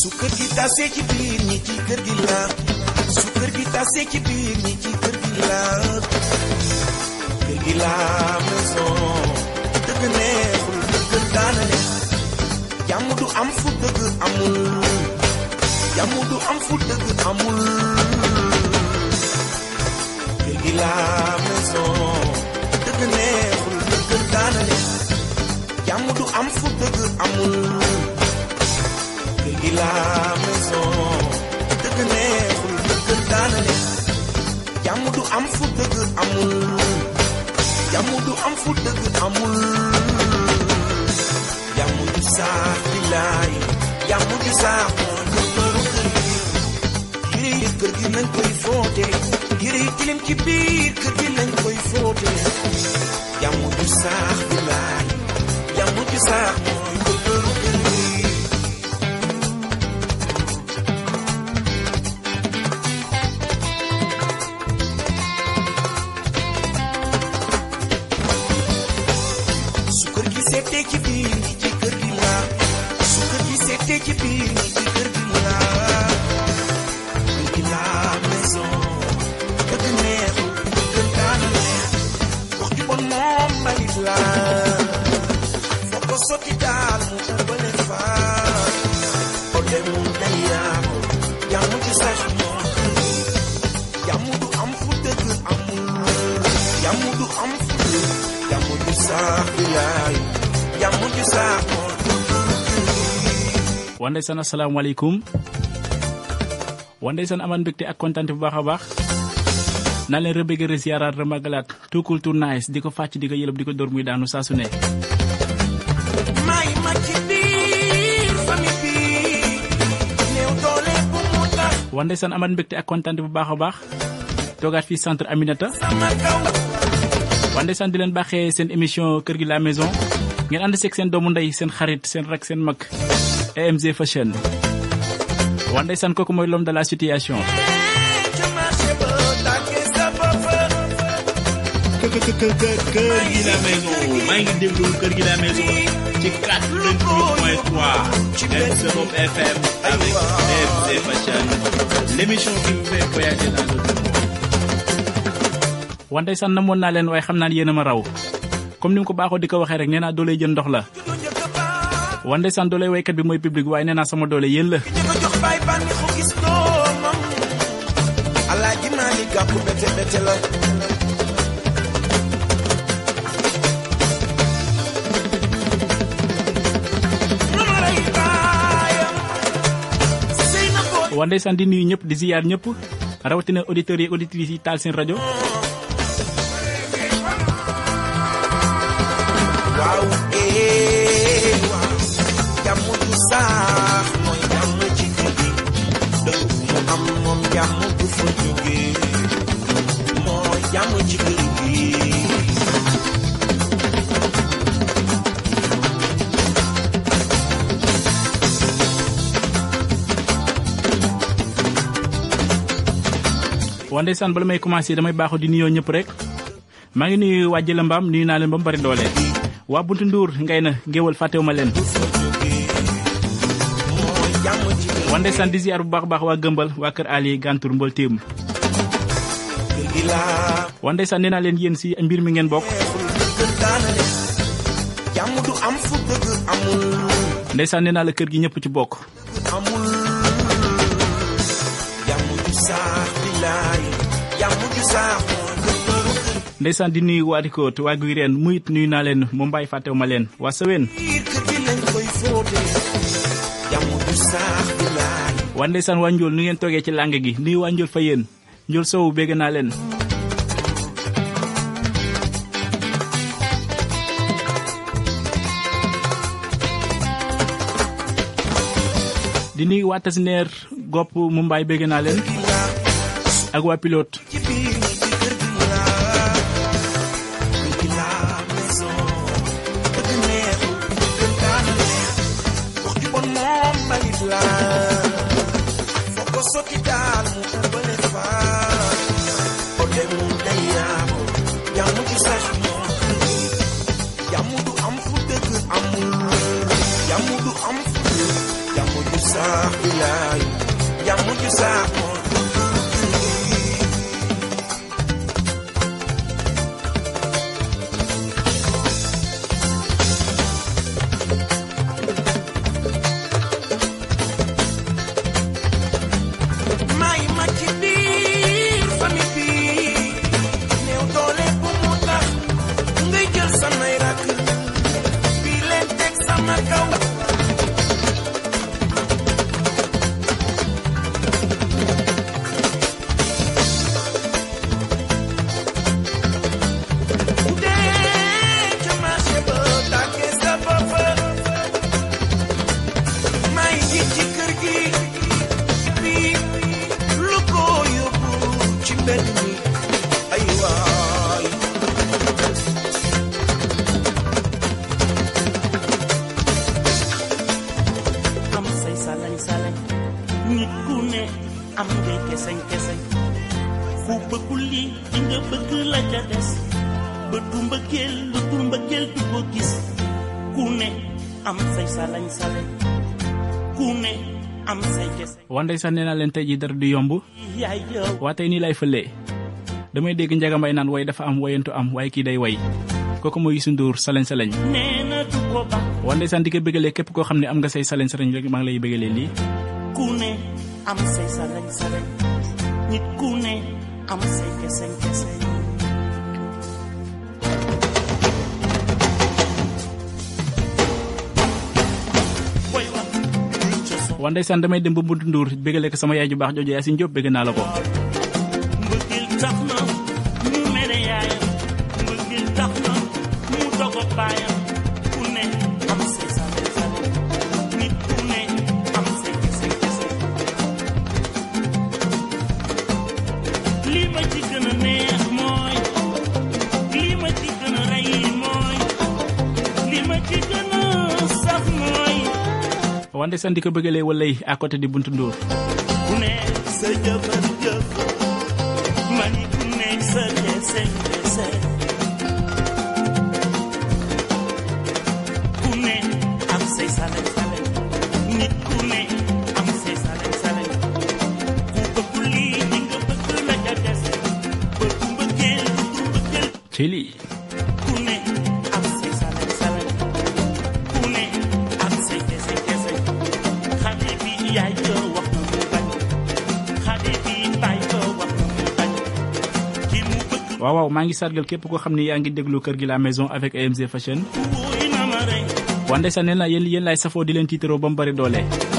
su kër gi tasee ci biir ñi ci kër gi la su kër gi tasee ci biir ñi ci kër gi la kër gi la maison dëgg neexul dëgg daana ne jàmm du am fu dëgg amul. Jàmm du am fu dëgg amul. Kër gi la maison dëgg neexul dëgg daana ne jàmm du am fu dëgg amul gi la maison. Dëgg neexul dëgg daana ne jàmm am fu dëgg amul. Jàmm du am fu dëgg amul. Jàmm du saax billaay jàmm du mooy docteuru kër gi. Lañ koy fóote. Yére tilim ci biir kër gi lañ koy fóote. Jàmm du saax billaay jàmm du saax mooy ndeysaan asalaamaaleykum waa ndeysaan amaan mbégte ak kontante bu baax a baax naa leen rëbëgg resiaraat remagalaat tuukul tour nice di ko fàcc di ko yëlëb di ko dóor muy daanu saa su ne waa ndeysaan amaan mbégte ak kontante bu baax a baax toogaat fii centre Aminata. Waa ndeysaan di leen baaxee seen émission kër gi la maison. Ngeen ànd seeg seen doomu ndey seen xarit seen rak seen mag EMG Fashion waa ndeysaan kooku mooy l'homme de la situation ca marché ba tàggee sa bopp kër kër kër kër kër gi la maison maa ngi déglu kër gi la maison ci 88.3 Ex-Europe FM avec FC Fashion l'émission qui vous fait voyager dans le monde. waa ndeysaan namoon naa leen waaye xam naa ne yéen a ma raw. Comme ni ko baaxoo di ko waxee rek nee naa ndox la waa ndeysaan doole waykat bi mooy public waaye nee naa sama doole yéen la alaaji maali gàkku bete bete la mama lay baayam sëy na ko waa ndeysaan di nuyu ñëpp di ziyaar ñëpp rawatina auditeurs yi auditrices yi taal seen rajo jàmm du fa jóge mooy jàmm ci kër gi waa ndeysaan bala may commencé damay baaxoo di nuyoo ñëpp rek maa ngi nuyu waa Jëla nuyu naa leen ba mu bari doole waa Buntu Nduur ngay na ngéwal fàttewuma leen waa ndeysaan di ziyaar bu baax baax waa Gëmbal waa Ali Gantour Mbol waa ndeysaan nee naa leen yéen si mbir mi ngeen bokk ndeysaan nee naa la kër gi ñëpp ci di nuyu waa Dikoot waa Guy Reen muyit nuyu naa leen mu mbaay fàttewuma leen waa ndeysaan waa Njool nu ngeen toogee ci làng gi nuyu waa Njool fa yéen. Njool Sow bégg naa di nuyu waa Tasineer gopp mu mbaay bégg naa leen. Ak pilote salañ salañ nit ku ne am ngay keseñ keseñ fu bëggul lii di nga bëgg la ca des. Ba du mbëggeel lu dul mbëggeel du ko gis ku ne am say salañ salañ ku ne am say keseñ waa ndeysaan nee naa leen tey ji dara du yomb yaay yow waa tey nii lay fëlee damay dégg njagambay naan way dafa am wayantu am waaye kii day way kooku mooy Youssou Ndour salañ salañ nee na du ko ba waa ndeysaan di ko bëggalee képp koo xam ne am nga say salañ salañ rek maa ngi lay bëggalee lii. Ku ne am say salañ salañ nit ku ne am say keseñ keseñ waa ndeysaan damay dem ba Mbuntu Ndour bëggalee ko sama yaay ju baax jooju bëgg naa la ko ko bëggalee walay à côté di Buntu Ndour. Maa ngi sargal képp koo xam ne yaa ngi déglu kër gi la maison avec AMG Fashion. Wante na ndeysaan nee naa yéen yéen laay safoo di leen tiitaroo ba mu bari doole.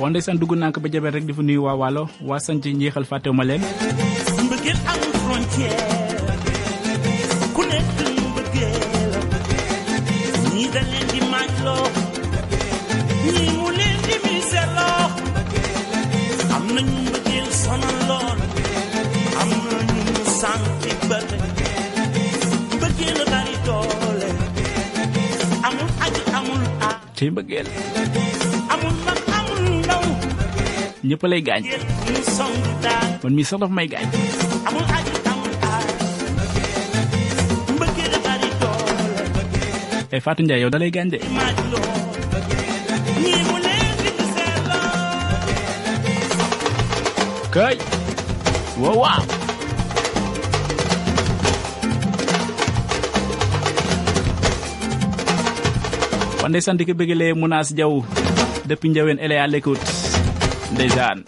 Waa ndeysaan dugg naa ko ba jabel rek di fa nuyu waa Waalo. Waa njeexal leen. Mbëggeel amul frontière. Ku nekk mbëggeel. Ñii da leen di maaj loo ñii mu leen di mise loo am na ñu mbëggeel sonal lool. Am mu mbëggeel bari doole. Amul aji amul a ci mbëggeel. Amul mag ñëpp lay gaañ. Man mii sax daf may gaañ. Ay Fatou Ndiaye yow da lay gaañ de. Kay. Waaw waaw. Waa ndeysaan di ko bëggalee Mounas Diaw depuis Ndiawen elle est à l'écoute ndeysaan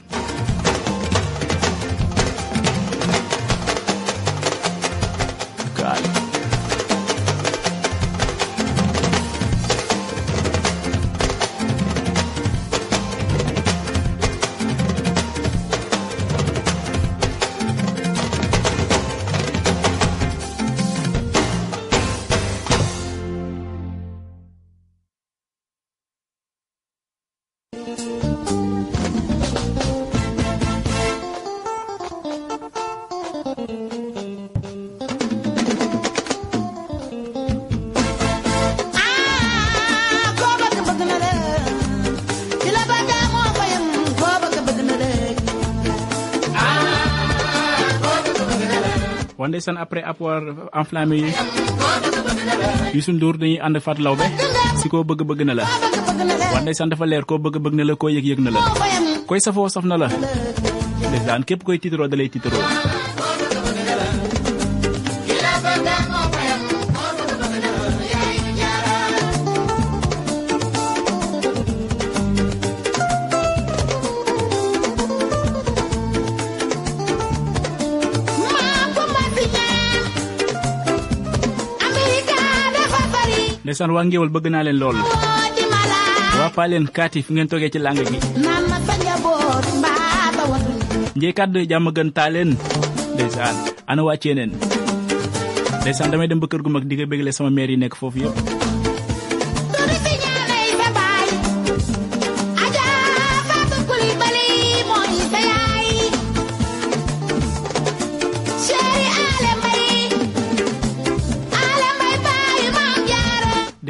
waa ndeysaan après apport enflammé yi Youssou Ndour dañuy ànd Fat Lawbe si koo bëgg bëgg na la. Waa ndeysaan dafa leer koo bëgg bëgg na la koo yëg yëg na la. Koy safoo saf na la. Ndeysaan képp koy tiitaroo dalay tiitaroo. Ndeysaan waa ngéwal bëgg naa leen lool. Waa paaleen kaati fi ngeen toogee ci làng gi. Njee kàddu jàmm gën taaleen ndeysaan ana waa ceeneen ndeysaan damay dem ba gu mag di nga sama maire yi nekk foofu yëpp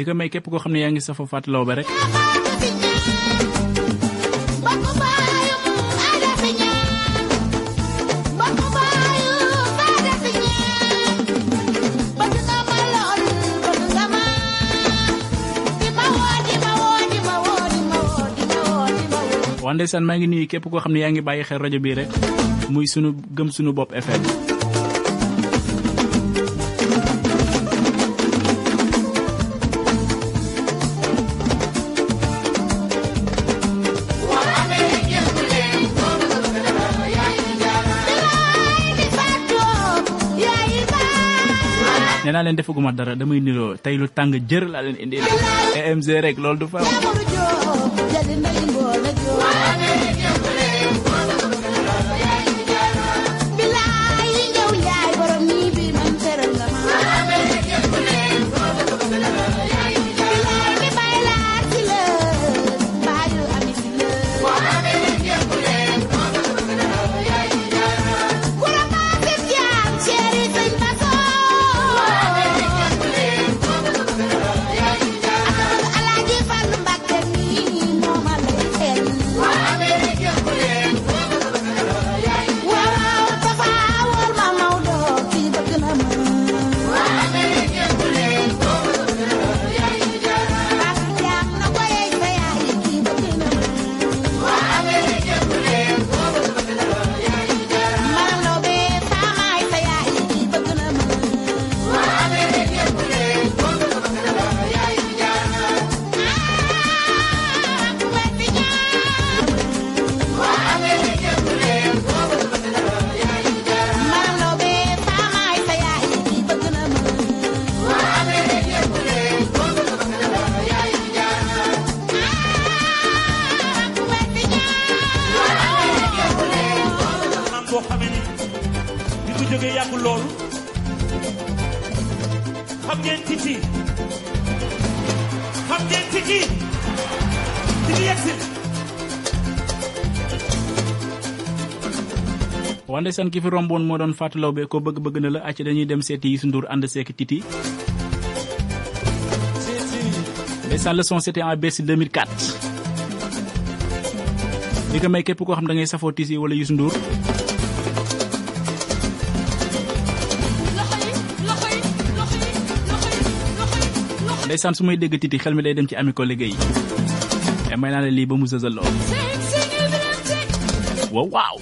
di ko may képp koo xam ne yaa ngi safa Fatou Laobé rek. Waa ndeysaan maa ngi nuyu képp koo xam ne yaa ngi bàyyi xel rajo bii rek. Muy sunu gëm sunu bopp FM leen defaguma dara damay niroo. Tey lu tàng jër laa leen indi EMG rek loolu du fa ndeysaan ki fi romboon moo doon Fatou Laobé ko bëgg bëgg na la acc dañuy dem seeti Youssou Ndour ànd seek Titi. Ndeysaan le son c'était en Bercy 2004 di ko may képp koo xam da ngay safoo Titi wala Youssou Ndour. Ndeysaan su may dégg Titi xel mi day dem ci ami liggéey mais may naa la lii ba mu sësaloo. Waaw waaw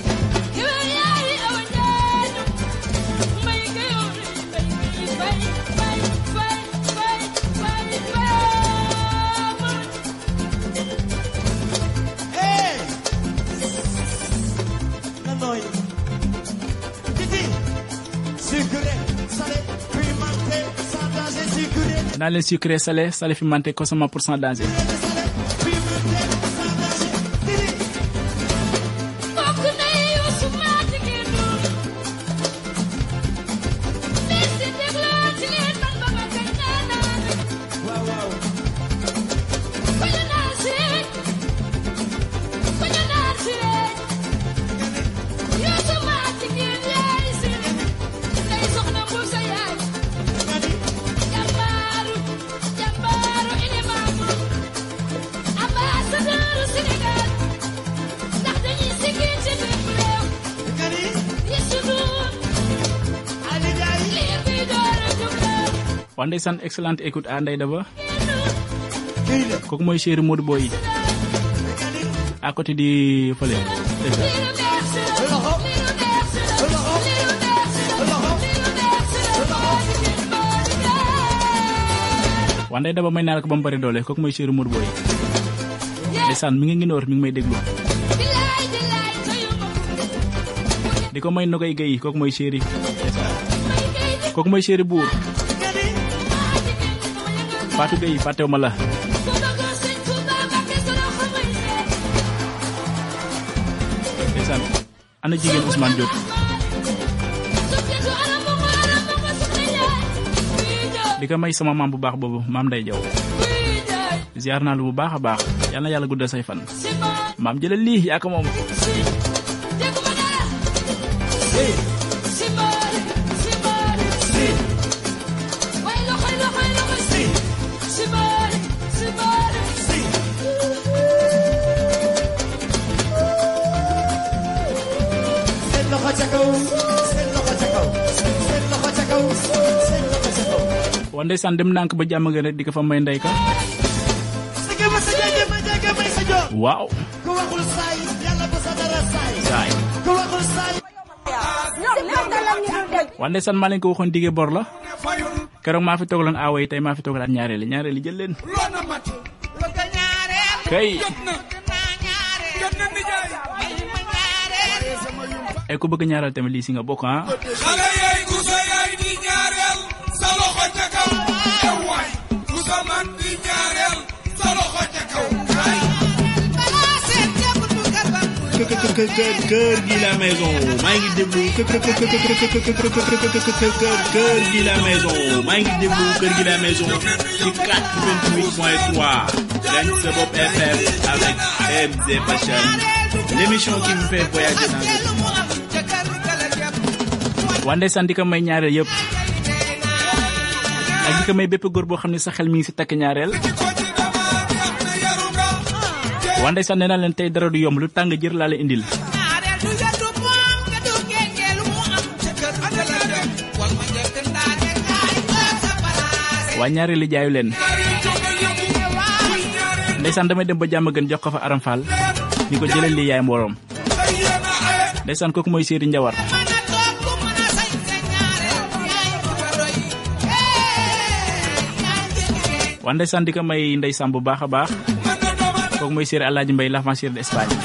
na leen sucré salé salé pimenté consommer pour sans danger ndeysaan excellente écoute à Ndeye Daba kooku mooy chéri Modou Boy? À côté di fële waa Ndeye Daba may naa la ko ba mu bari doole kooku mooy chéri Modou Boy? Ndeysaan mi ngi ngi noor mi ngi may déglu di ko may nogay gay kooku mooy chéri kooku mooy chéri buur Fatou Gueye fàttewu ma la ndeysaan ana jigéen Ousmane Diop di may sama maam bu baax boobu maam Ndeye Diaw ziar naa lu bu baax a baax yal na yàlla guddal say fan maam jëlal lii moom wande san dem nank ba jam nga rek diko fa may ndey ka wow ko wande san ma ko waxon dige bor la kérok ma fi togalon away tay ma fi togalat ñaarel ñaarel len kay ay ko bëgg ñaaral ah. la maison maa ngi déglu. Kër gi la maison maa ngi déglu. La maison ci 88.3 Gagne sa bopp FM avec MZ qui vous fait voyager dans le waa ndeysaan di ko may ñaareel yëpp. Ak di ko may bépp góor boo xam ne sa xel mi ngi si takk ñaareel. Waa ndeysaan nee naa leen tey dara du yomb lu tàng jër laa la indil. Waa ñaareel li jaayu leen. Ndeysaan damay dem ba jàmm gën jox ko fa aram fall. Ni ko jëlal li yaay mbooloom. Ndeysaan kooku mooy séeri njawar waa ndeysaan di ko may ndeysaan bu baax a baax kooku mooy alaaji mbay l'avancier d'Espagne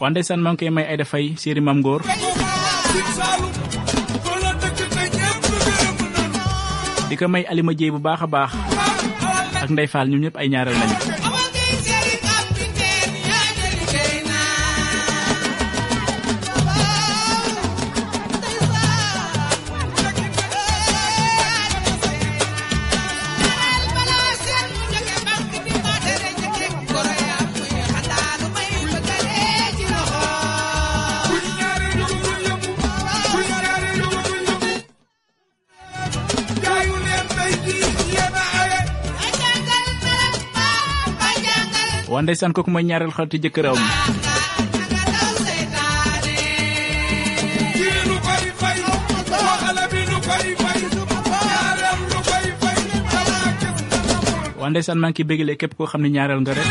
waa ndeysaan maa ngi koy may ay dafay séeri mam ngóor di may alima bu ak ndey faal ñoom ñëpp ay ñaareel lañu ndeysaan kooku mooy ñaareel jëkkëram. Gis nga ko waa ndeysaan maa ngi ciy bégalee képp koo xam ne ñaareel nga rek.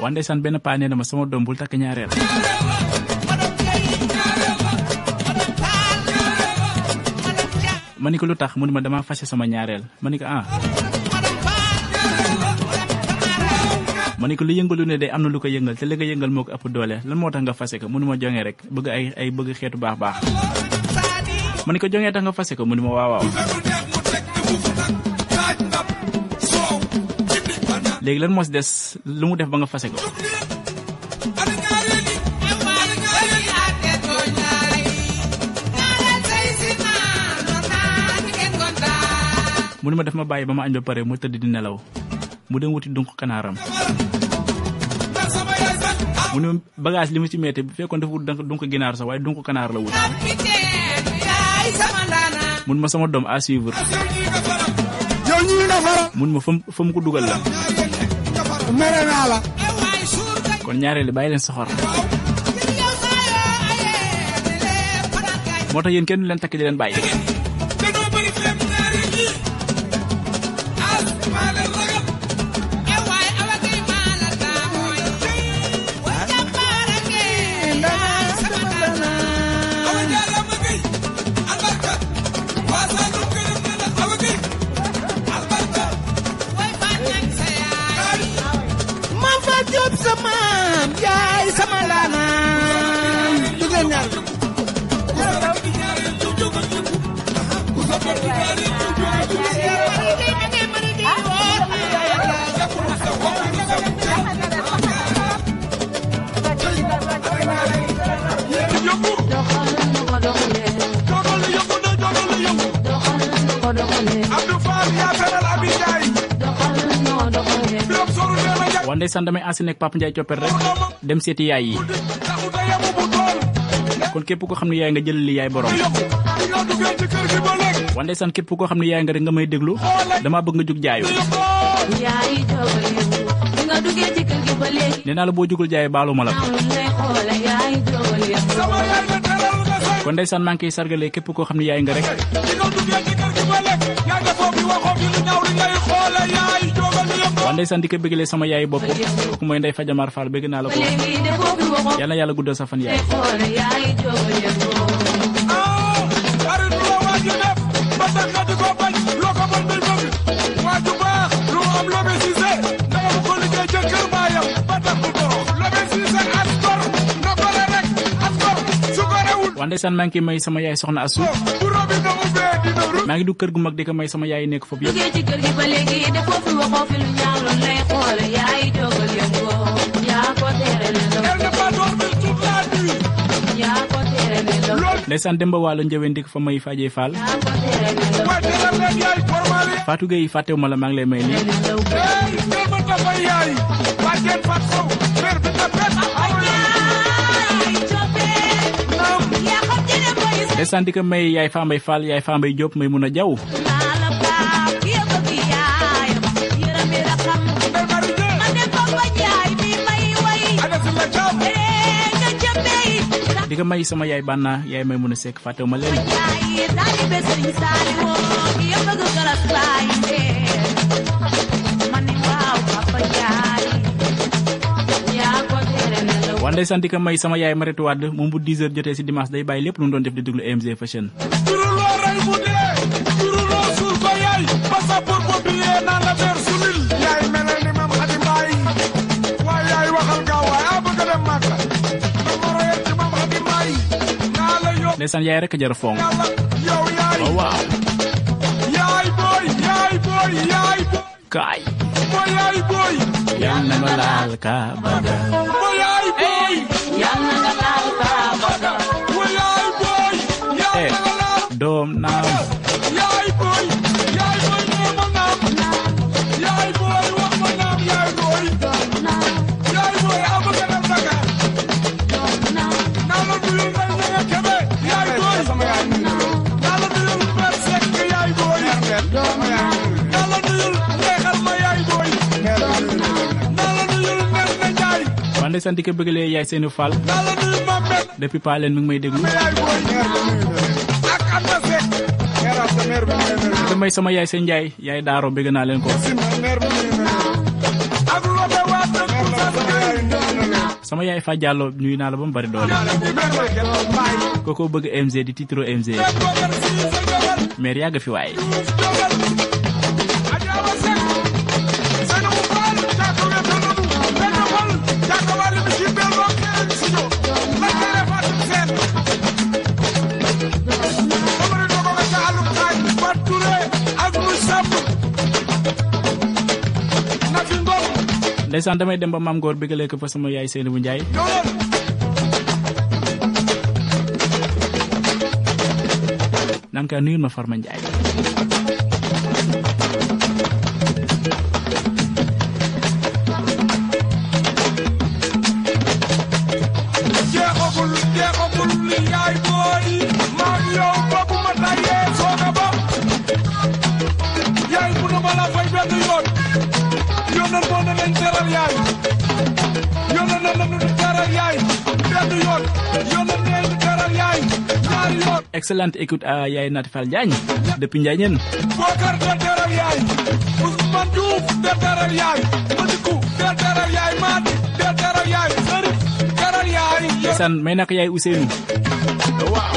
Waa ndeysaan benn paa nee na ma sama doom bul takk ñaareel. Ma ni ko ma dama fase sama ñaareel ma ni ko ah. Ma ni ko lu yëngalu ne de am na lu ko yëngal te li nga yëngal moo ko ëpp doole lan moo tax nga fase ko mu ne ma jonge rek bëgg ay ay bëgg xeetu baax baax. Ma ni ko tax nga fase ko mu ma waaw waaw. Léegi lan des lu mu def ba nga fase ko mu ne ma def ma bàyyi ba ma añ ba pare mu tëdd di nelaw. mu dem wuti dunq kanaaram. mu ne bagage li mu ci metti bu fekkoon dafa wut dunk ginaar sax waaye dunq kanaar la wut. mun ma sama doom à suivre. mun ma fam fa ko dugal la. kon ñaareeli bàyyi leen soxor. moo tax yéen kenn du leen takk di leen bàyyi. Ansi nekk Papa Ndiaye coppet rek dem seeti yaay yi. Kon képp koo xam ne yaay nga jël li yaay borom. Waa ndeysaan képp koo xam ne yaay nga rek nga may déglu dama bëgg nga jug jaayu. Nee naa la boo jugul jaayu baalu ma la. Ko kon ndeysaan maa ngi koy sargalee képp koo xam ne yaay nga rek ndeysaan di ko bëggalee sama yaay bopp. Kooku mooy ndey Fajamar Fall bëgg naa la ko. Waxoo yàlla yàlla guddal sa fan yaay. Waa ndeysaan maa ngi koy may sama yaay soxna Asu maa ngi dugg kër gu mag di ko may sama yaay nekk foofu yëpp ci kër gi ba léegi de foo fi waxoo fi lu ñaaw lu lay xoole yaay jógal yow yaa ko tere ne law yaa ko tere ne law ndeysaan Demba Waalo njëween di ko fa may Fatou Gueye fàttewu ma la maa ngi lay may lii ndeysaan di ko may yaay Fambaye Fall yaay Fambaye Diop may mun a jaw di may sama yaay Banna yaay may mun a sekk fàttewu ma leen waa ndeysaan di ko may sama yaay Maritu Wade moom bu 10 heures jotee si dimanche day bàyyi lépp lu mu doon def di déglu Fashion yaay melal ni mam xadi mbaay waay yaay waxal gaaw waay a bëgg a dem màkka. Na ma royal ci mam xadi mbaay naa la yóbbu. Ndeysaan yaay rek a jar fonk. Yàlla yow yaay. Waaw waaw. Yaay booy yaay booy yaay booy. Kaay. Yaay booy. Yal na ma laal ka baga yaay eh nga laal doom naam yaay booy yaay booy nee ma naam yaay booy wax ma naam yaay booy yaay booy a bëgg a dem Dakar naa la nuyul ndey na nga kebe yaay booy naa la nuyul mère Seck yaay booy naa la nuyul neexal ma yaay booy naa la nuyul nen na Njaay waa ndeysaan di ko bëggalee yaay seeni Fall naa la nuyul ma met depuis pas leen mi ngi may déglu di may sama yaay seen Njaay yaay Daaro bëgg naa leen ko. Sama yaay Fa Diallo nuyu naa la ba mu bari doole. Kookoo bëgg MG di titro AMG maire yàgg fi waaye ndeysaan damay dem ba maam góor bëggalee ko fa sama yaay seeni bu Njaay naan ka nuyul ma Farma Njaay excellente écoute à Yaay Natifal Diagne depuis Ndiagnène Bokar de teral yaay Ousmane Diouf de teral yaay Madikou de teral yaay Madi de teral yaay Serif. Teral yaay ndeysaan may nak yaay Ousseynou waaw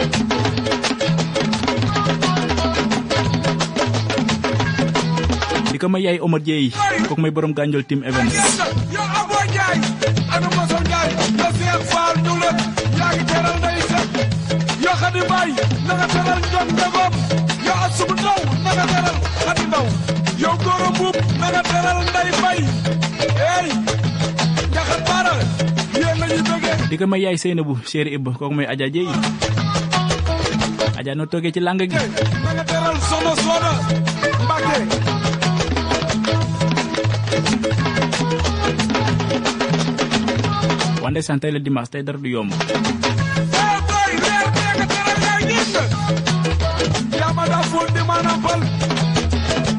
di ko may yaay Omar Dieye kooku may borom Gandiol team events Xadi Baay na nga teral Njoon Ndegom yow Asubu Ndaw na nga teral Xadi Ndaw. Yow Goro Mbuub na nga teral Nday Bay ey Njaxat Baara yéen la bëggee. Di ko may yaay Ibba kooku Adja Dieye. Adja noo toogee ci làng gi? Na nga teral Sono Soda Mbàkke wande sant tey la dimanche tey dara du yomb. Yaay nit yaa ma daa fóon di ma nampal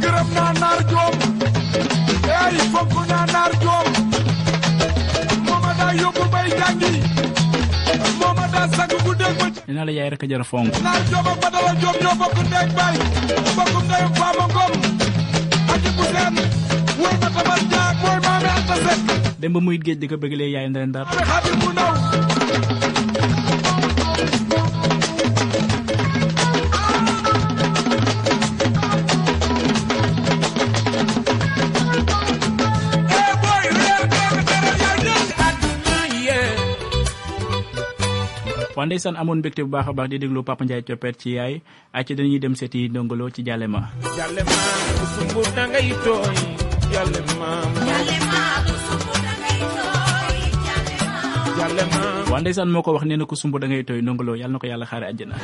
gërëm naa naar joom ey fonk naa naar joom moo ma daa yóbbu bay jàngi moo ma daa sag bu dégg ba ci. Nee naa la yaay rek a jar a fonk. Naar joom ak badala joom ñoo bokk ndeeg bay bokk ndeyum faama ngom. Aji bu seen. Woy ma tamal jaag mooy maame anta sekk. Dem ba muyit géej di ko yaay ndar. Maame xaadim bu waa ndeysaan amoon mbégte bu baax a baax di déglu Papa Ndiaye coppet ci yaay dañuy dem seeti ndongolo ci jàlle ma sumbu tooy ndeysaan moo ko wax nee na ku da ngay tooy ndongolo yàlla ko yàlla xaare àjjana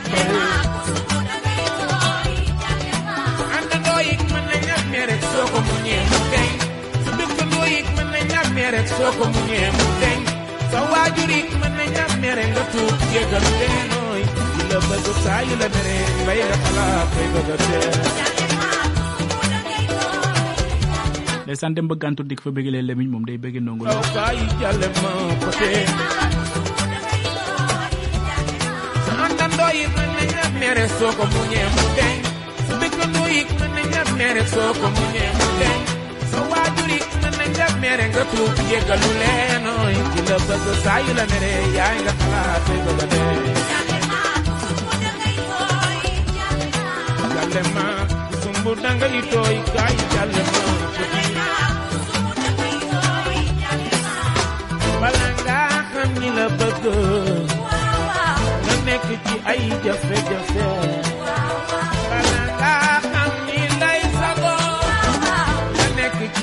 yi mën na ñàmmee rek soo ko muñee mu deñ sa waajur yi mën na ñàmmee rek nga tuub jéggal leenooy di la bëgg saa yu la mere mbay nga xalaat koy bëgg a teel ndeysaan dem ba gàntu dik fa bëggalee lemiñ moom day bëgge ndongolo aw kaay jàlle ma côté sa àndandoo yi mën na ñàmmee rek soo ko muñee mu deñ sa dëkkandoo yi mën na ñàmmee rek soo ko muñee mu deñ sa waajur ñàmmee rek nga tuub jéggalu leenooy ki la bëgg saa yu la mere nga xalaat koy bëgg a dee jàlle ma jàlle ma. Xam ni la nga ci ay jafe-jafe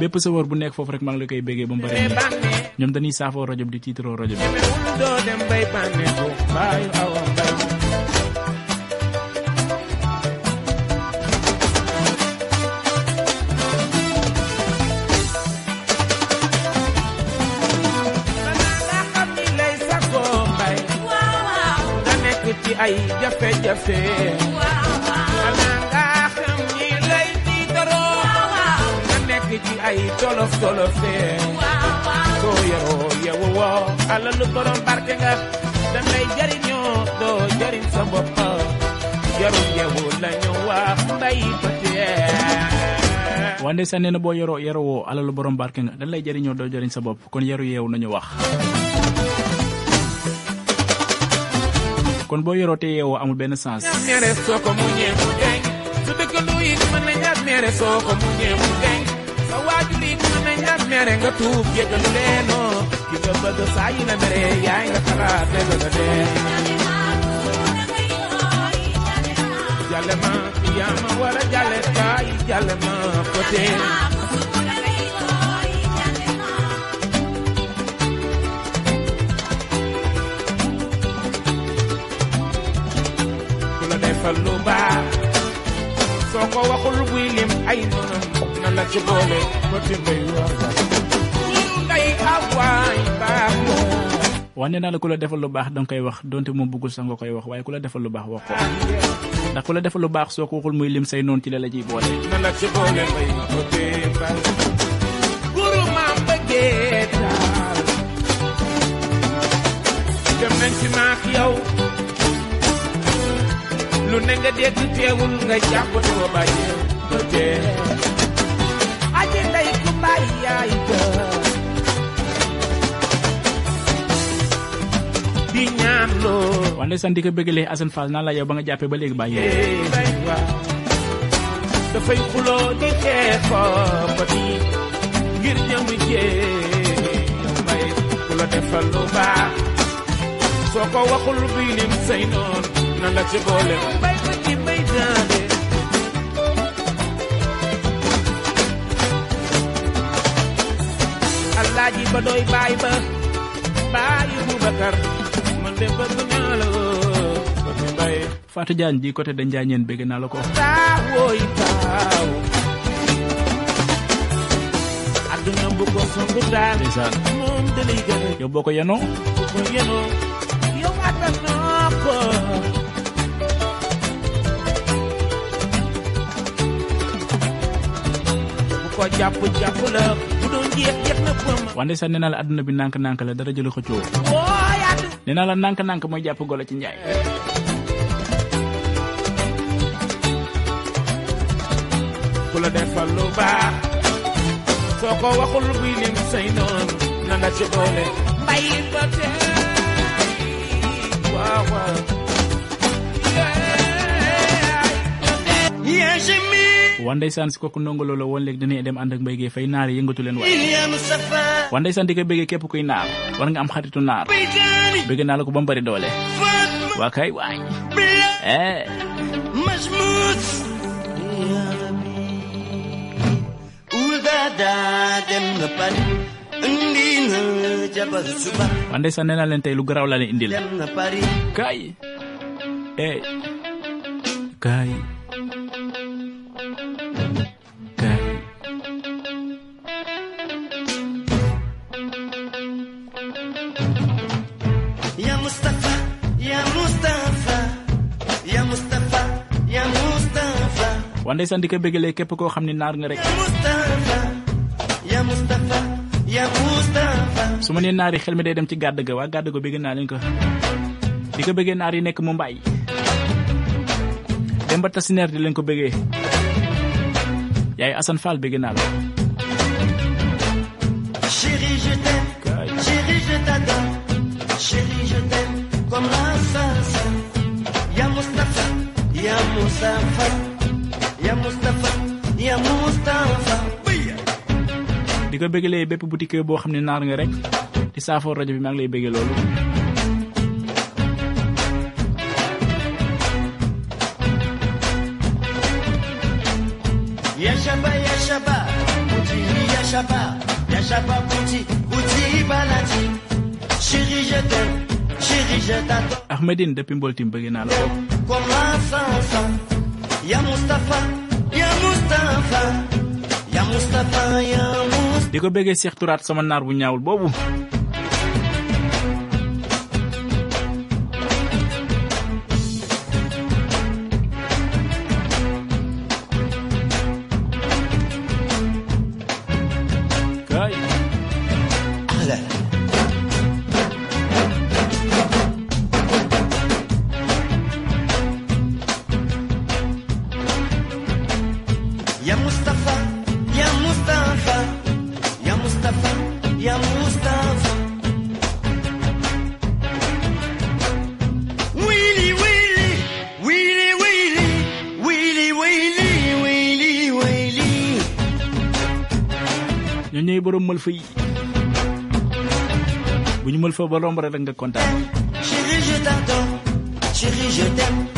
bépp sawar bu nekk foofu rek maa ngi la koy bëggee ba mu bànneex ñoom dañuy saafoo rajo bi di tiitaroo rajo bi ñemewul doo dem bay bànneexu baayu awa mbay balaa nga ay tolof tolofe soo yaroo yewu woo alalu borom barke nga dañ lay jariñoo doo jariñ sa bopp jarul yewu la ñu wax mbay ba tee waa ndeysaan nee na boo yoroo yarowoo alalu borom barke nga dañ lay jëriñoo doo jëriñ sa bopp kon yaru yeewu nañu wax kon boo yoroo te yeewoo amul benn sens mere nga tuub jéggalu leenoo ki nga bëgg saa yu la mere yaay nga xalaat dégg nga dee jàlle ma yaa ma war a jàlle kaay jàlle ma côté ku la defal lu baax soo ko waxul buy lim ay noonam na la ci boole ba fi mbay wax suñu ndey awaay baax na wane naa la ku la defal lu baax danga koy wax donte moom bëggul sax nga koy wax waaye ku la defal lu baax wax ko. Ndax ku la defal lu baax soo ko waxul muy lim say noonu ci la la ciy boole. Ci boole mbay ba fi mbay guru maam bëggee dem nañ ci maak yow. Lu ne nga dégg teewul nga jàpp bàyyi. Ba dee wante sant di ko bëggalee Assane Fall naan la yow ba nga jàppee ba léegi bàyyi say alaaji ba doy baay ba. Baay Boubacar man de bëgg naa la ba fi mbay Fatou Diagne ji côté de Njaañeen bëgg naa la ko. Taawooy taaw àdduna bu ko songu daal. Ndeysaan. Moom dalay gën. Yow boo ko yenoo? Bu ko yenoo. Yow ko. Bu ko jàpp jàpp la wande sa nena la aduna bi nank nank la dara jëlu xëccoo nena la nank nank moy japp golo ci njaay kula defal lu ba? Soko waxul bi lim say non nana ci bolé mbay wan san si kooku ndongo loolu woon léegi dinañ dem ànd ak mbéygee fay naar yëngatu leen waay wan ndeysaan di ko béggee képp kuy naar war nga am xaritu naar bëgg naa ko ba mbari doole kay waay eh. Waa ndeysaan San naa leen tey lu garaaw laa leen indil. Kaay eh. Kaay Wanda isan dike bégalee leke koo xam ni naar nga rek su ma nee naar yi xel mi day dem ci gàdd ga waa gàdd ga bégg naa leen ko di ko bégee Fall bëgg naa la Chérie, je t'aime. Chérie, je t'adore. Chérie, je t'aime comme la salsa. Ya Mustafa, ya Mustafa, ya Mustafa, ya Mustafa. di ko bëggalee bépp boutique boo xam ne naar nga rek di saafoo rajo bi maa ngi lay bëggee loolu Ya Shaba, ya Shaba, Bouti, ya Shaba, ya Shaba, Bouti, Bouti, Balati. Chérie, je t'aime. Chérie, je t'adore Ahmedine depuis Mboltim comme la salsa. Ya Mustafa, ya Mustafa, ya Mustafa, ya Mustafa. di ko bëggee Cheikh Touraat sama naar bu ñaawul boobu mël fa yi bu ñu mël fa ba romb rek nga Chérie, je t'adore. Chérie, je t'aime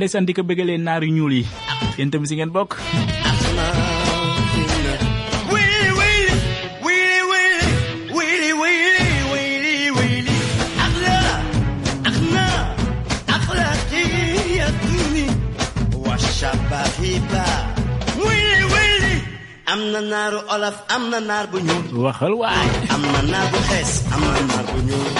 wande san di ko bëggalee naar yu ñuul yi yéen tamit si ngeen bokk Willy, Willy, Willy, Willy, Willy, Willy, Willy, Willy. Akla, akla, akla kiyatuni. Washabahiba. Willy, Willy. am na naar bu ñuul waxal waay am na naar bu xees am na bu ñuul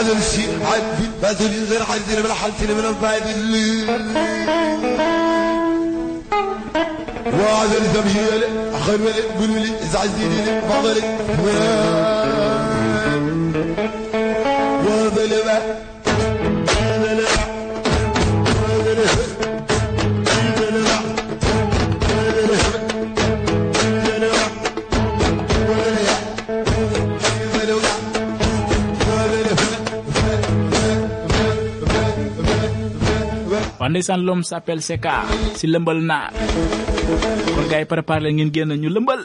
على الشيء عندي بذل ينزل عندي من حالتي من اللي وعلى الزمهيل خير ولد بن ولي زعزيني فضلك وذلبه Pondesan lom s'appelle Seka si lembal na. kon par yi ngin gen ngeen génn ñu lëmbal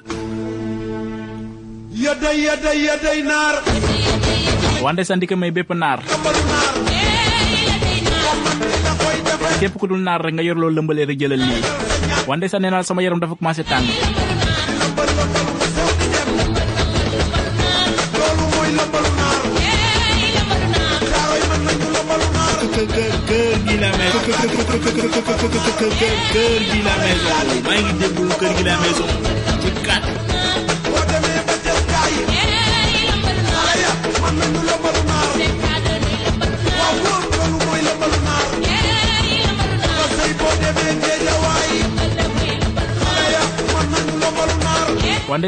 yaday yaday yaday naar waa ndeysaan di ko may bepp nar. Kep ku dul nar rek nga yor lo lembalé rek jëlal li. waa san sama yaram dafa commencé tang. Gi la maison. Kër gi la maison. Maa ngi kër gi la maison. Ci kat.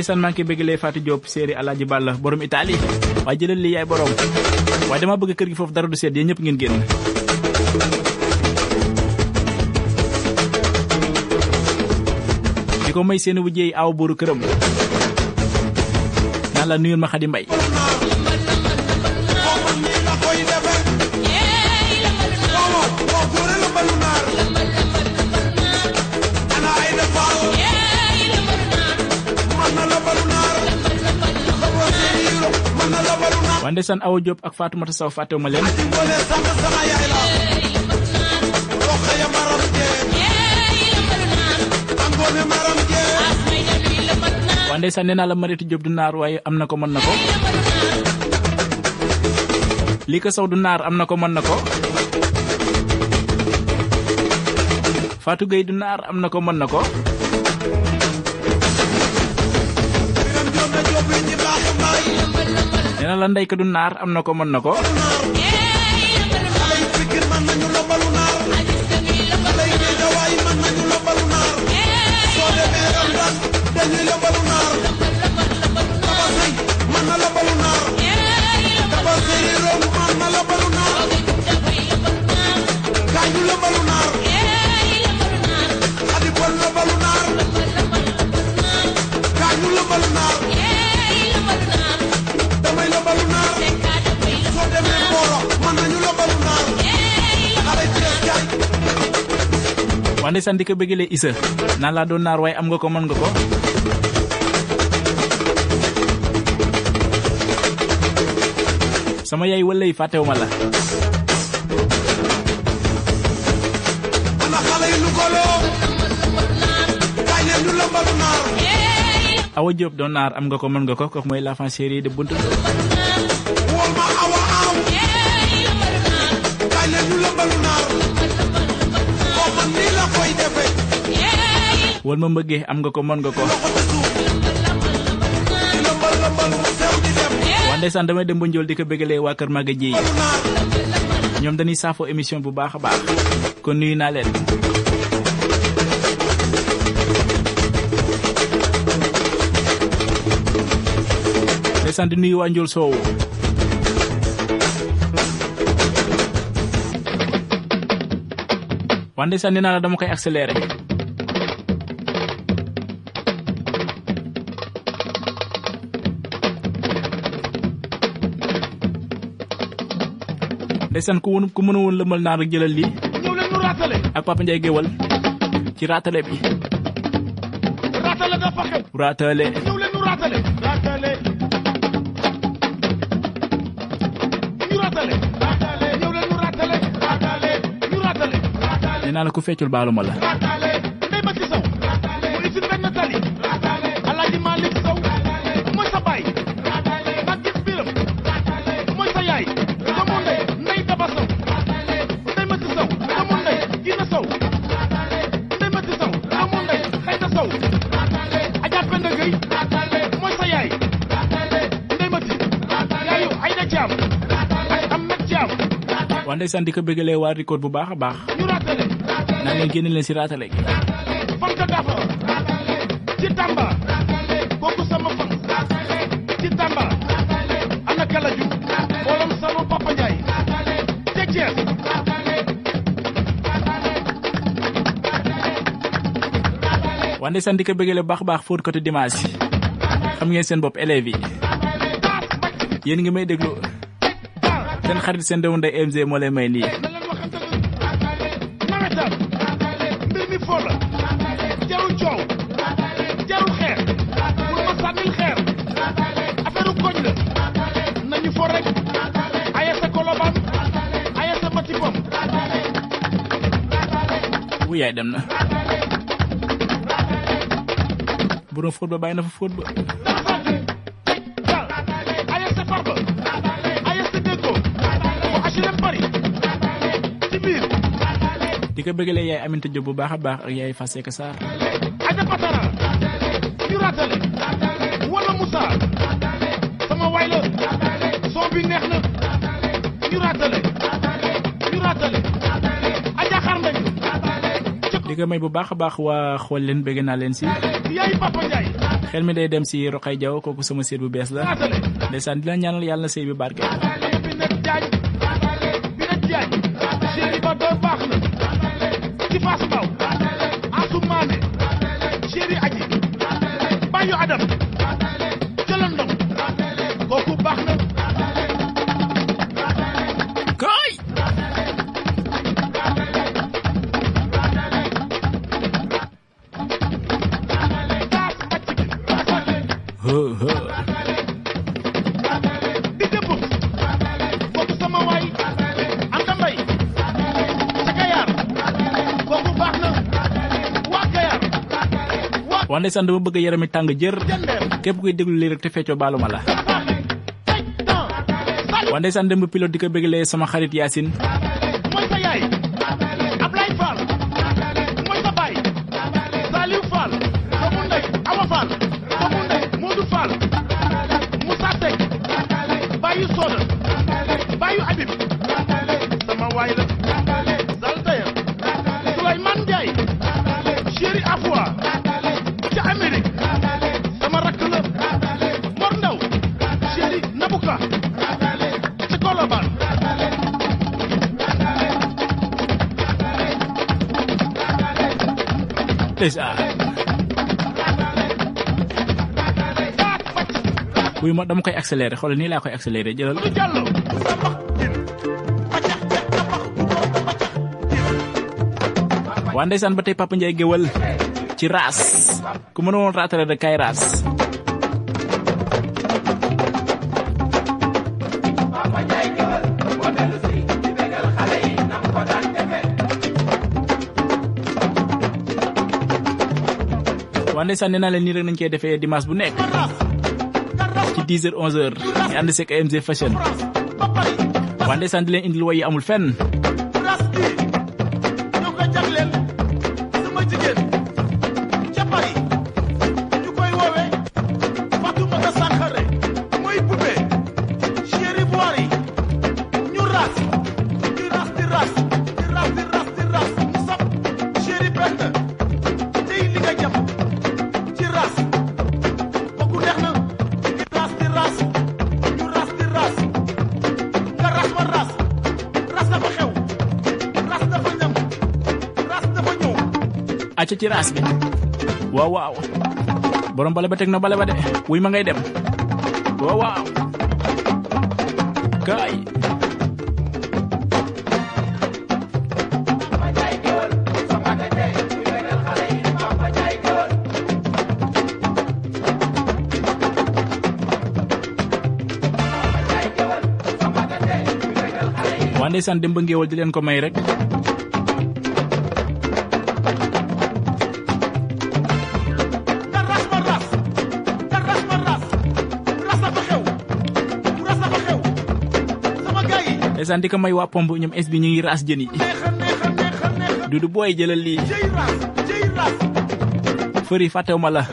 San koy bëggalee Fatou Diop Balla borom Italie. Waaye jëlal lii yaay borom. Waaye dama bëgg kër gi foofu dara du ko may seen wujjeey aw buuru këram naan la nuyul ma Xadi Mbay. Xaw ma nii la koy defee waaw waaw waaw wande san nee naa la Maritu Diop du naar waaye am na ko mën na ko. Lii ko Sow du naar am na ko mën na ko. Fatou Gueye du naar am na ko mën na ko. Nee na la ndey ko du naar am na ko mën na ko. Wande san di ko bëggalee Issa naan laa doon naar waaye am nga ko mën nga ko sama yaay walay fàttewu ma la ana xale yi lu goloo kaay leen ñu lombalu naar Awa Diop doon naar am nga ko mën nga ko kooku mooy l'enfant chéri de buntu won ma mbëggee am nga ko mën nga ko wan day ndeysaan damay dem ba njool di ko bégalee waa kër Maga Jéy ñoom dañuy saafo émission bu baax a baax kon nuyu naa leen ndeysaan di nuyu waa njool soowu waa ndeysaan nee naa la dama koy accéléré ndeysaan ku ku mën a woon lëmal naar rek jëlal lii ñëw leen nu raatale ak Papa Ndiaye Géwal ci raatale bi raatale dafa xew raatale ñëw leen nu raatale raatale ñu raatale raatale ñëw leen nu raatale raatale ñu raatale nee naa la ku feccul baalu ma la ndeysaan di ko bëggalee waa record bu baax a baax. Naa leen génne leen si raatale gi. Fanta Dafa waa ndeysaan di ko bëggalee bu baax baax fóot côté dimanche. Xam ngeen seen bopp élèves yi. Yéen ngi may déglu seen xarit seen doomu ndey MG moo lay may lii yaay dem na borom fóot ba bàyyi na fa fóot ba ko bëggalee yaay Aminta Diop bu baax a baax ak yaay Faseka Sarr Aja Patara ñu raatale wala Moussa sama waay la son bi neex na. Ñu raatale ñu raatale Aja xar mbañ di ko may bu baax a baax waa xool leen bëgg naa leen si. Yaay Papa Ndiaye. Xel mi day dem si Roqay Jaw kooku sama séet bu bees la. Ndeysaan di la ñaanal yàlla na sëy bi barke ndeysaan dama bëgg yaram mi tàng jër képp kuy déglu lii rek te feccoo baalu ma la. Waa ndeysaan dem pilote di ko bëggalee sama xarit Yacine ndeysaan wuy ma dama koy accéléré xoolal nii laa koy accéléré jëlal. Waa ndeysaan ba tey Papa Ndiaye Géwal ci raas. Ku mën a woon raatale de kay raas ndeysaan nee naa leen nii rek nañ koy defee dimanche bu nekk ci 10 heures 11 heures ñu ànd seeg AMG Fashion. Waa ndeysaan leen indil yi amul fenn. Ci raas bi. Waaw waaw. Borom bale ba teg na bale ba de. Wuy ma ngay dem. Waaw waaw. Kaay. Waa ndeysaan dem ba ngéewal di leen ko may rek. Ndeysaan di ko may waa es ñu ngi raas jën yi neexa neexa neexa neexa dudu booy jëlal ras ras fëri fàttewu ma la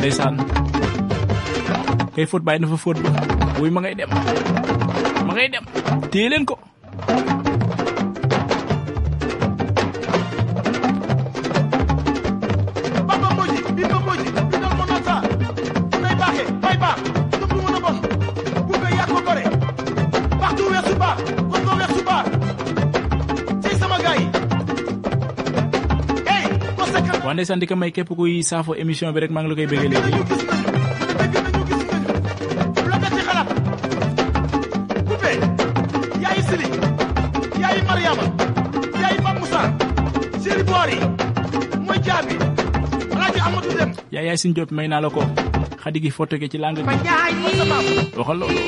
ndeysaan kay fóot bàyyi na wuy ma ngay dem. Ma ngay dem. Téye leen ko ndeysaan di ko may képp kuy saafo émission bi rek maa ngi la koy bëggee léegi. Yaay yaay suñ jot may naa la ko. Xadi gi ke ci lang bi. Waxal loolu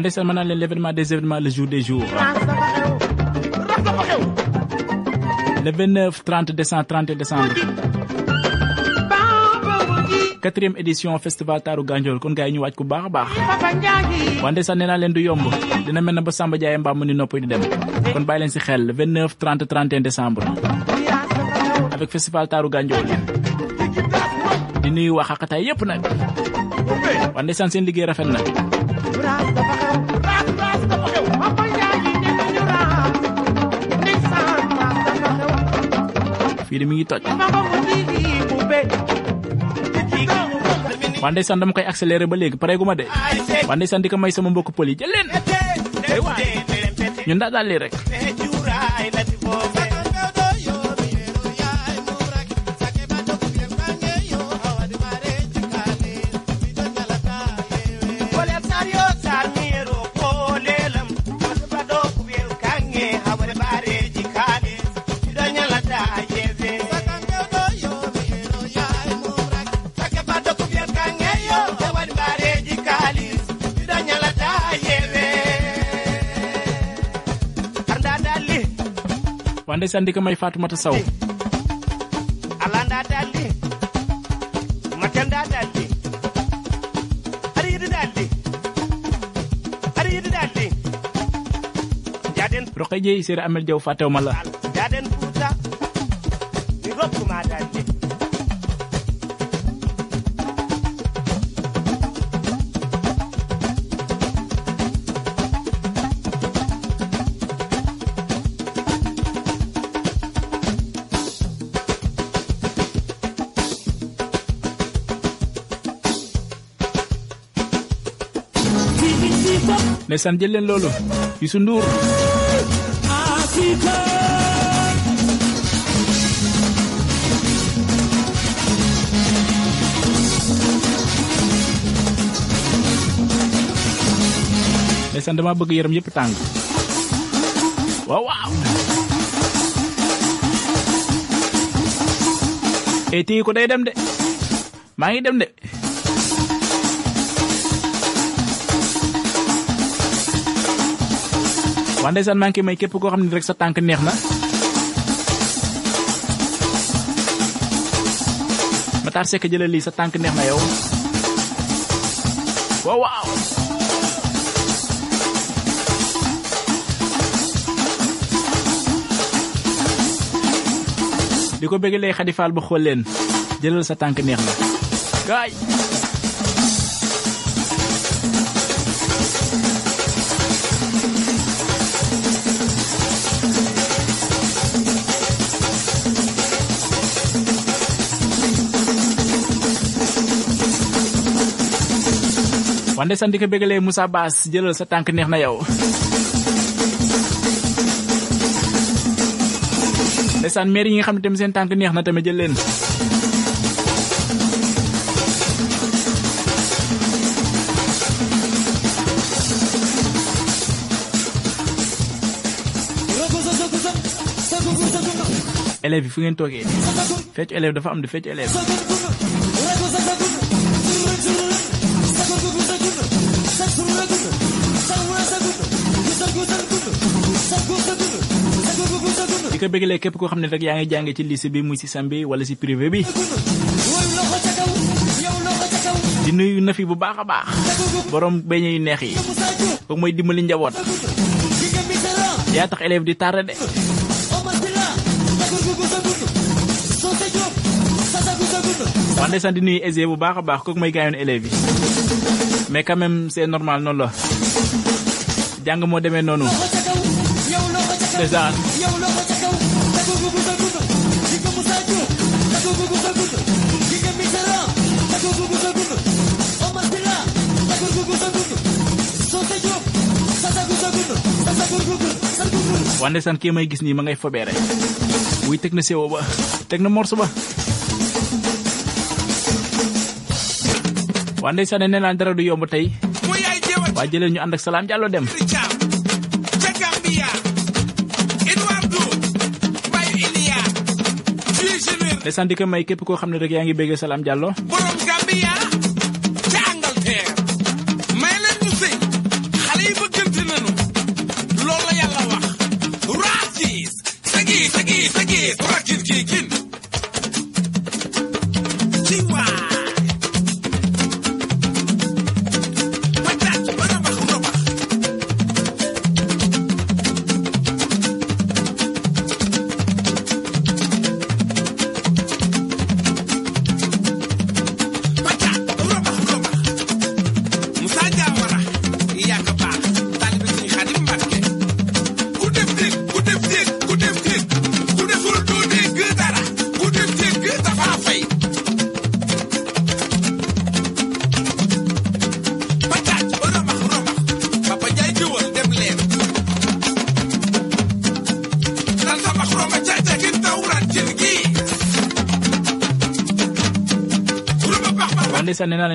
waa ndeysaan ma naan leen l'événement des événements le jour des jours. Le 29 30 décembre 30 décembre quatrième édition festival taaru Gandiol. Kon gars yi ñu waaj ku baax a baax. Waa ndeysaan nee naa leen du yomb. Dina mel na ba Samba Ndiaye mbaam ni nopp di dem. Kon bàyyi leen si xel le 29 30 31 décembre. Avec festival taaru Gandiol. Di nuyu waa xaqataay yépp nag. Poupée waa ndeysaan seen liggéey rafet fii de mi ngi toj waa ndeysaan dama koy accéléré ba léegi pareegu ma de waa ndeysaan di ko may sama mbokk pël yi jël leen ay waay ñun daa daal lii rek waa ndeysaan di ko may aɗa aɗa jaden Roqe Jeey Séeri Amel la ndeysaan jël leen loolu Youssou Ndour ndeysaan dama bëgg yaram yëpp tàng waaw waaw e tii ko day dem de maa ngi dem de waa ndeysaan manke ngi may képp koo xam ne rek sa tànk neex na. Matar Seck jëlal lii sa tànk neex na yow. Waaw waaw. Di ko bëgg lay xadifaal bu xool leen. Jëlal sa tànk neex na. Gaay. Wande san di ko bëggalee Moussa Bass jëlal sa tànk neex na yow. Ndeysaan maire yi nga xam ne tamit seen tànk neex na tamit jël leen. Élèves yi fu ngeen toogee. Fecc élève dafa am di fecc élève. Ko bëggalee képp koo xam ne rek yaa ngi jànge ci lycée bi muy si sambi wala si privé bi. Di nuyu na bu baax a baax borom beñe yu neex yi. Foog mooy dimbali njaboot. Yaa tax élève di tardé de. Wante sant di nuyu aisé bu baax a baax kooku mooy gaañoon élèves yi. Mais quand même c'est normal noonu la. Jàng moo demee noonu. Ndeysaan wante san kii may gis nii ma ngay fobeere wuy teg na séwo ba. Teg na morso ba. Wante san nee naa dara du yomb jeewal waa jëlee ñu ànd ak salaam jàllo dem ndeysaan di ko may képp koo xam rek borom Gambia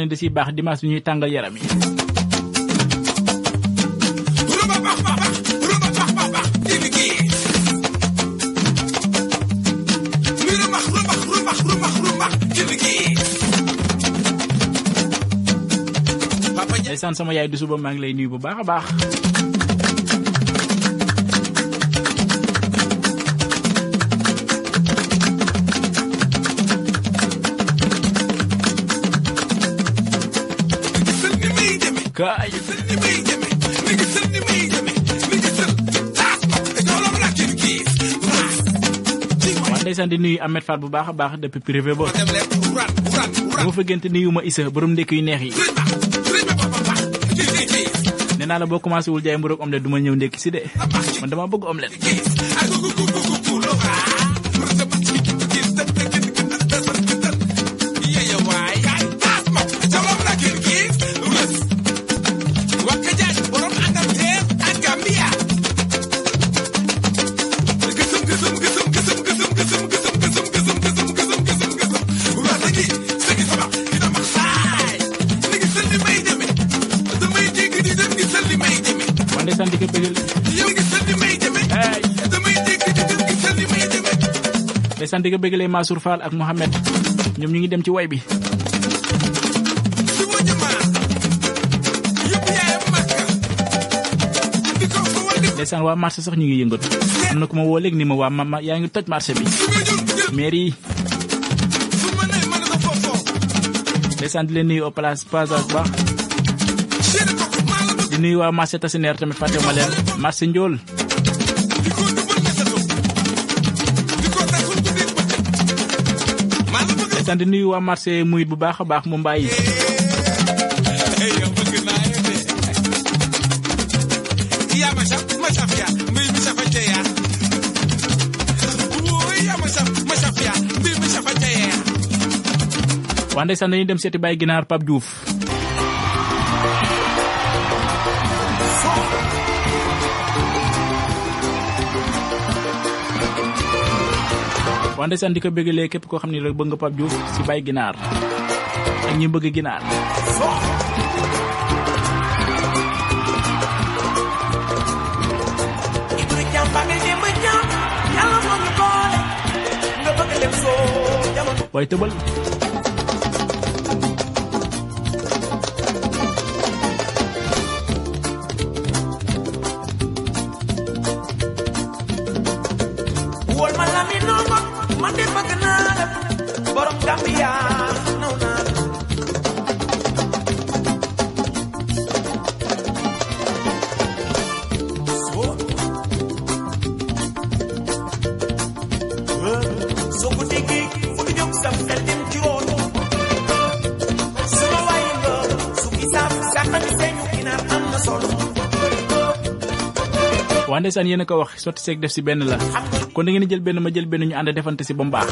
ne da si baax dimanche bi ñuy tàngal yaram yi. Sama yaay du suba maa ngi lay nuyu bu baax a baax. Ndeysaan di nuyu Ahmed Fall bu baax a baax depuis privé ba dama fa gënt nuyu ma Issa borom ndekk yu neex yi nee naa la boo commencé wul jaay mburoog omelette du ma ñëw ndekki si de man dama bëgg omelette di ko bëggalee Mansour Fall ak Mohamed. Ñoom ñu ngi dem ci way bi. Di ndeysaan waa marché sax ñu ngi yëngatu. Am na ku ma woo léegi ni ma waa mama yaa ngi toj marché bi. Su nga jur jël. Maire yi. Su ma nee mën na foofu. Ndeysaan di leen nuyu au place passage baax di nuyu waa marché Tassinère tamit fàttewuma leen. Marché Ndiol ndeysaan di nuyu waa marché muyit bu baax a baax mu waa ndeysaan dañuy dem seeti bàyyi ginaar Pape Diouf waa ndeysaan di ko bëggalee képp koo xam rek bëgg nga Pape Diouf si bàyyi ginaar ak ñi bëgg ginaar Ibra jàmm ba ndeysaan yéen a ko wax sotti seeg def si benn la. Kon da ngeen jël benn ma jël benn ñu ànd defante si ba mu baax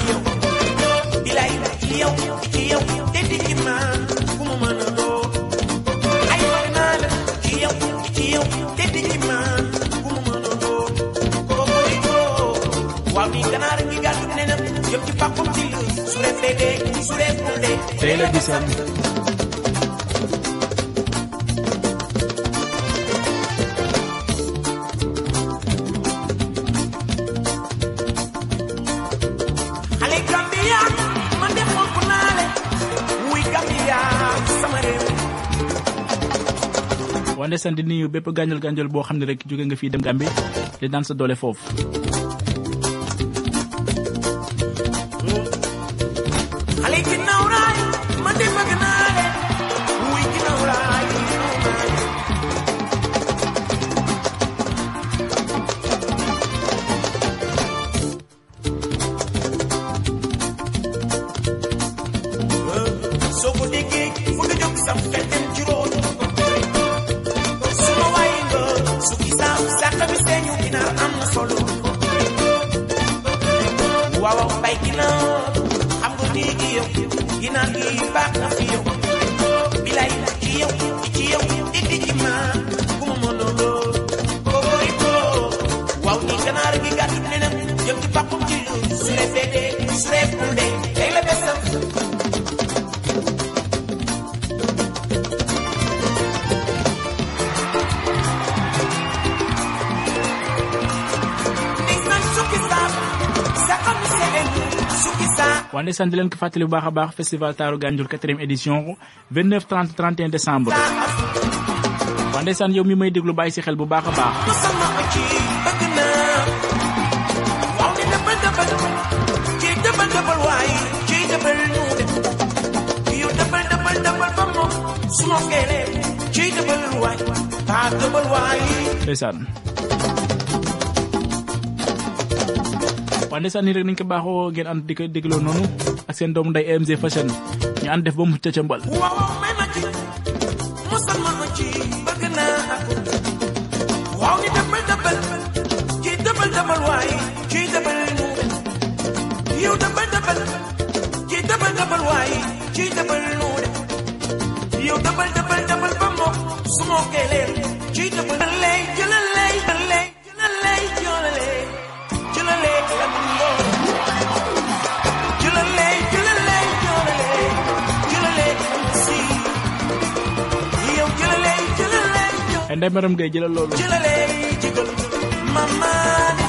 waa ndeysaan di nuyu bépp gànjal gànjal boo xam ne rek jóge nga fii dem Gambie di daan sa doole foofu saa waa ndeysaan di leen ko fàttali bu baax a baax festival taaru Gandiol quatrième édition 29 30 31 décembre. Waa ndeysaan yow mi may déglu bàyyi si xel bu baax a baax waay ndeysaan nii rek nañ ko baaxoo ngeen ànd di ko dégloo noonu ak seen doomu nday Fashion ñu ànd def ba mu ca mbal ni ba dëbal lay jëlalee ndey maram ngay jëlal loolu jëlalee jigal mamaane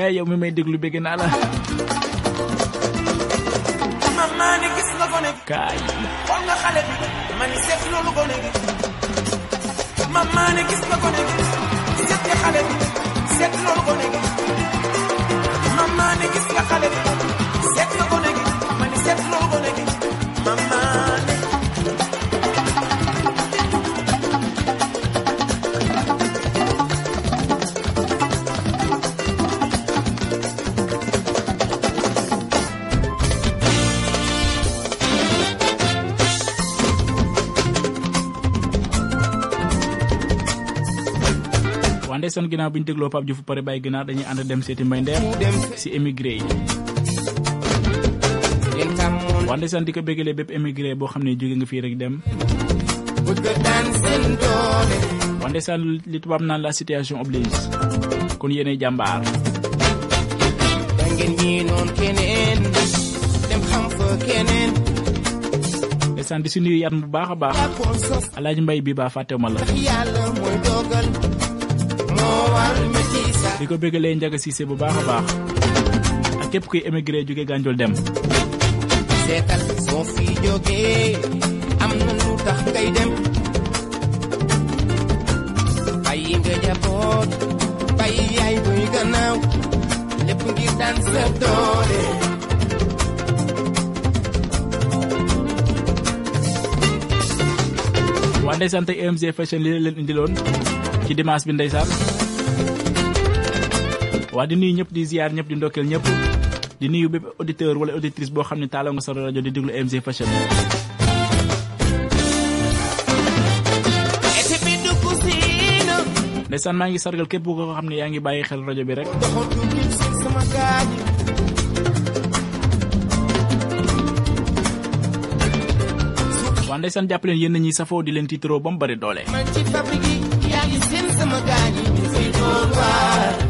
eh yow mi may déglu bégg naa la mamaane gis nga gone gi kaay xool nga xale bi ma ni seet loolu gone gi mamaane gis nga gone gi seet nga xale bi seet loolu gone gi ndeysaan ginnaaw bi ñu dégloo Pape Diouf pare bàyyi ginaar dañuy ànd dem seeti mbay ndeer si émigré yi. Waa ndeysaan di ko bégalee bépp émigré boo xam ne jóge nga fii rek dem. Waa ndeysaan li tubaab naan la situation oblige. Kon yéenay jàmbaar. Ngeen ñii noon keneen. Dem xam fa keneen. Ndeysaan di si nuyu yaat bu baax a baax. Alaaji mbay bi baa fàttewu ma la. Ndax yàlla mooy dogal di ko bégalee njaga siise bu baax a baax ak képp kuy émigré jóge gànjol dem. Seetal soo fi jógee am na lu tax ngay dem. Bàyyi nga jaboot bàyyi yaay buy gannaaw lépp ngir daan sa doole. Waa ndeysaan tey EMG fashion li leen indiloon ci dimanche bi ndeysaan waa di nuyu ñëpp di ziar ñëpp di ndokkeel ñëpp di nuyu bépp auditeur wala auditrice boo xam ne taaloo nga sa rajo di déglu EMG fashion. Ndeysaan maa ngi sargal képp ko xam ne yaa ngi bàyyi xel rajo bi rek. Waa ndeysaan jàpp leen yéen ñi safoo di leen tiitaroo ba mu bari doole. man ci fabrique yaa ngi seen sama gaañi ñu fay doon